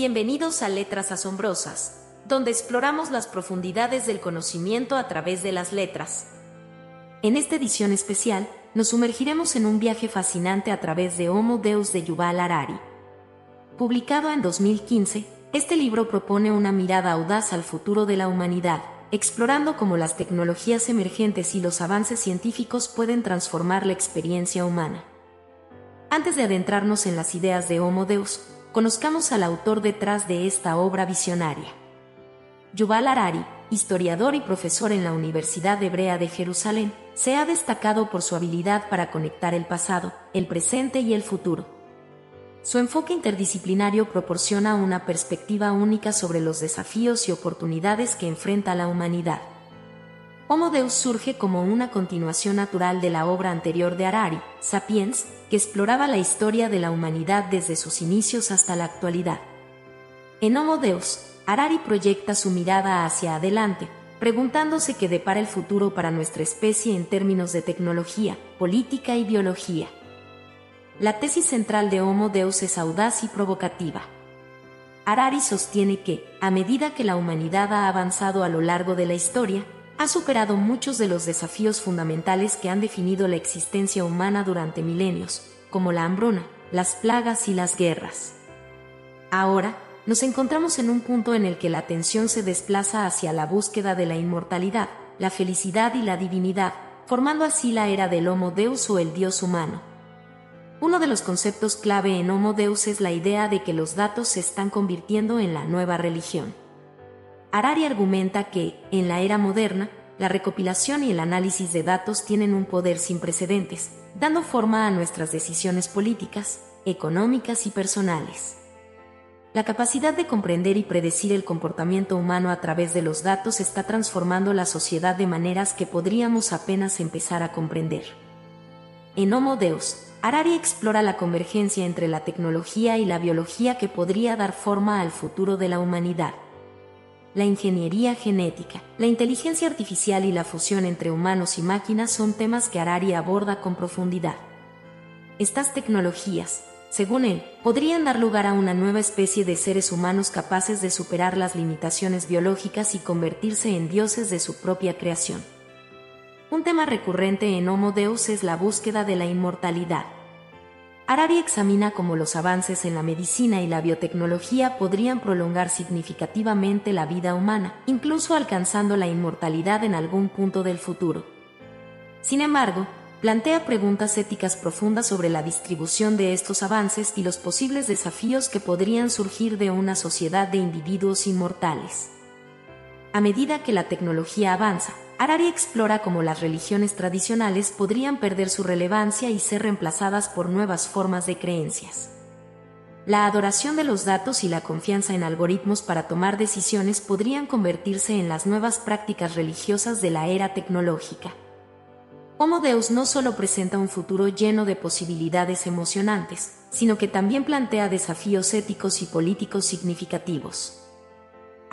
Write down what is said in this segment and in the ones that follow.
Bienvenidos a Letras Asombrosas, donde exploramos las profundidades del conocimiento a través de las letras. En esta edición especial, nos sumergiremos en un viaje fascinante a través de Homo Deus de Yuval Harari. Publicado en 2015, este libro propone una mirada audaz al futuro de la humanidad, explorando cómo las tecnologías emergentes y los avances científicos pueden transformar la experiencia humana. Antes de adentrarnos en las ideas de Homo Deus, conozcamos al autor detrás de esta obra visionaria. Yuval Harari, historiador y profesor en la Universidad Hebrea de Jerusalén, se ha destacado por su habilidad para conectar el pasado, el presente y el futuro. Su enfoque interdisciplinario proporciona una perspectiva única sobre los desafíos y oportunidades que enfrenta la humanidad. Homo Deus surge como una continuación natural de la obra anterior de Harari, Sapiens, que exploraba la historia de la humanidad desde sus inicios hasta la actualidad. En Homo Deus, Harari proyecta su mirada hacia adelante, preguntándose qué depara el futuro para nuestra especie en términos de tecnología, política y biología. La tesis central de Homo Deus es audaz y provocativa. Harari sostiene que, a medida que la humanidad ha avanzado a lo largo de la historia, ha superado muchos de los desafíos fundamentales que han definido la existencia humana durante milenios, como la hambruna, las plagas y las guerras. Ahora, nos encontramos en un punto en el que la atención se desplaza hacia la búsqueda de la inmortalidad, la felicidad y la divinidad, formando así la era del Homo Deus o el Dios humano. Uno de los conceptos clave en Homo Deus es la idea de que los datos se están convirtiendo en la nueva religión. Harari argumenta que, en la era moderna, la recopilación y el análisis de datos tienen un poder sin precedentes, dando forma a nuestras decisiones políticas, económicas y personales. La capacidad de comprender y predecir el comportamiento humano a través de los datos está transformando la sociedad de maneras que podríamos apenas empezar a comprender. En Homo Deus, Harari explora la convergencia entre la tecnología y la biología que podría dar forma al futuro de la humanidad la ingeniería genética, la inteligencia artificial y la fusión entre humanos y máquinas son temas que Harari aborda con profundidad. Estas tecnologías, según él, podrían dar lugar a una nueva especie de seres humanos capaces de superar las limitaciones biológicas y convertirse en dioses de su propia creación. Un tema recurrente en Homo Deus es la búsqueda de la inmortalidad. Harari examina cómo los avances en la medicina y la biotecnología podrían prolongar significativamente la vida humana, incluso alcanzando la inmortalidad en algún punto del futuro. Sin embargo, plantea preguntas éticas profundas sobre la distribución de estos avances y los posibles desafíos que podrían surgir de una sociedad de individuos inmortales. A medida que la tecnología avanza, Harari explora cómo las religiones tradicionales podrían perder su relevancia y ser reemplazadas por nuevas formas de creencias. La adoración de los datos y la confianza en algoritmos para tomar decisiones podrían convertirse en las nuevas prácticas religiosas de la era tecnológica. Homo Deus no solo presenta un futuro lleno de posibilidades emocionantes, sino que también plantea desafíos éticos y políticos significativos.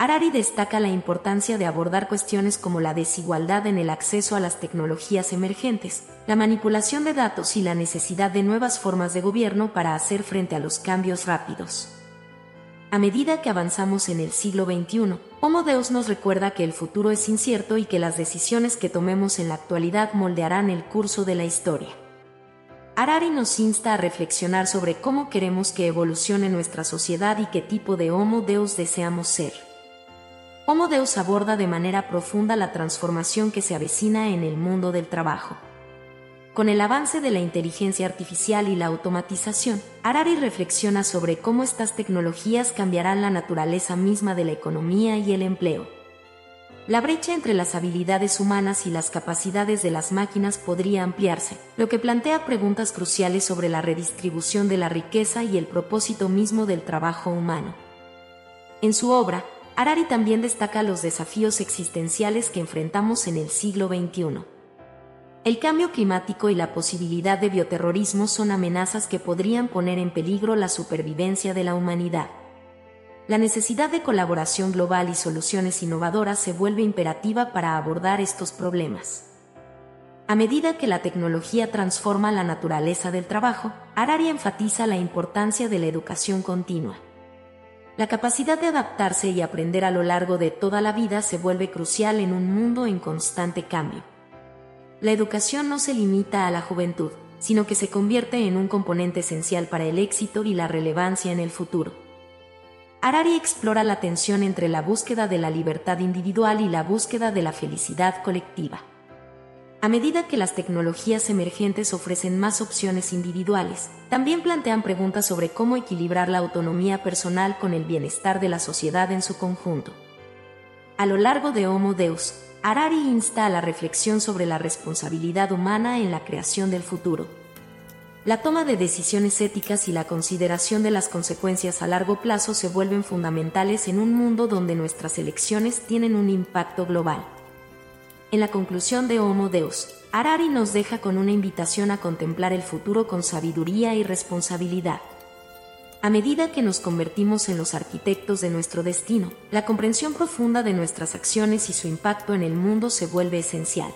Harari destaca la importancia de abordar cuestiones como la desigualdad en el acceso a las tecnologías emergentes, la manipulación de datos y la necesidad de nuevas formas de gobierno para hacer frente a los cambios rápidos. A medida que avanzamos en el siglo XXI, Homo Deus nos recuerda que el futuro es incierto y que las decisiones que tomemos en la actualidad moldearán el curso de la historia. Harari nos insta a reflexionar sobre cómo queremos que evolucione nuestra sociedad y qué tipo de Homo Deus deseamos ser. Homo Deus aborda de manera profunda la transformación que se avecina en el mundo del trabajo. Con el avance de la inteligencia artificial y la automatización, Harari reflexiona sobre cómo estas tecnologías cambiarán la naturaleza misma de la economía y el empleo. La brecha entre las habilidades humanas y las capacidades de las máquinas podría ampliarse, lo que plantea preguntas cruciales sobre la redistribución de la riqueza y el propósito mismo del trabajo humano. En su obra, Harari también destaca los desafíos existenciales que enfrentamos en el siglo XXI. El cambio climático y la posibilidad de bioterrorismo son amenazas que podrían poner en peligro la supervivencia de la humanidad. La necesidad de colaboración global y soluciones innovadoras se vuelve imperativa para abordar estos problemas. A medida que la tecnología transforma la naturaleza del trabajo, Harari enfatiza la importancia de la educación continua. La capacidad de adaptarse y aprender a lo largo de toda la vida se vuelve crucial en un mundo en constante cambio. La educación no se limita a la juventud, sino que se convierte en un componente esencial para el éxito y la relevancia en el futuro. Harari explora la tensión entre la búsqueda de la libertad individual y la búsqueda de la felicidad colectiva. A medida que las tecnologías emergentes ofrecen más opciones individuales, también plantean preguntas sobre cómo equilibrar la autonomía personal con el bienestar de la sociedad en su conjunto. A lo largo de Homo Deus, Harari insta a la reflexión sobre la responsabilidad humana en la creación del futuro. La toma de decisiones éticas y la consideración de las consecuencias a largo plazo se vuelven fundamentales en un mundo donde nuestras elecciones tienen un impacto global. En la conclusión de Homo Deus, Harari nos deja con una invitación a contemplar el futuro con sabiduría y responsabilidad. A medida que nos convertimos en los arquitectos de nuestro destino, la comprensión profunda de nuestras acciones y su impacto en el mundo se vuelve esencial.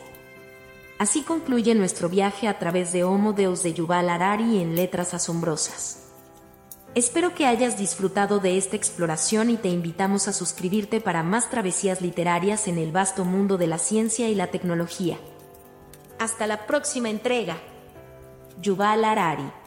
Así concluye nuestro viaje a través de Homo Deus de Yuval Harari en Letras Asombrosas. Espero que hayas disfrutado de esta exploración y te invitamos a suscribirte para más travesías literarias en el vasto mundo de la ciencia y la tecnología. Hasta la próxima entrega. Yuval Harari